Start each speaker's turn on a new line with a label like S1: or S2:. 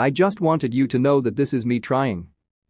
S1: I just wanted you to know that this is me trying.